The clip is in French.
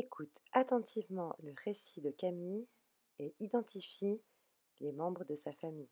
Écoute attentivement le récit de Camille et identifie les membres de sa famille.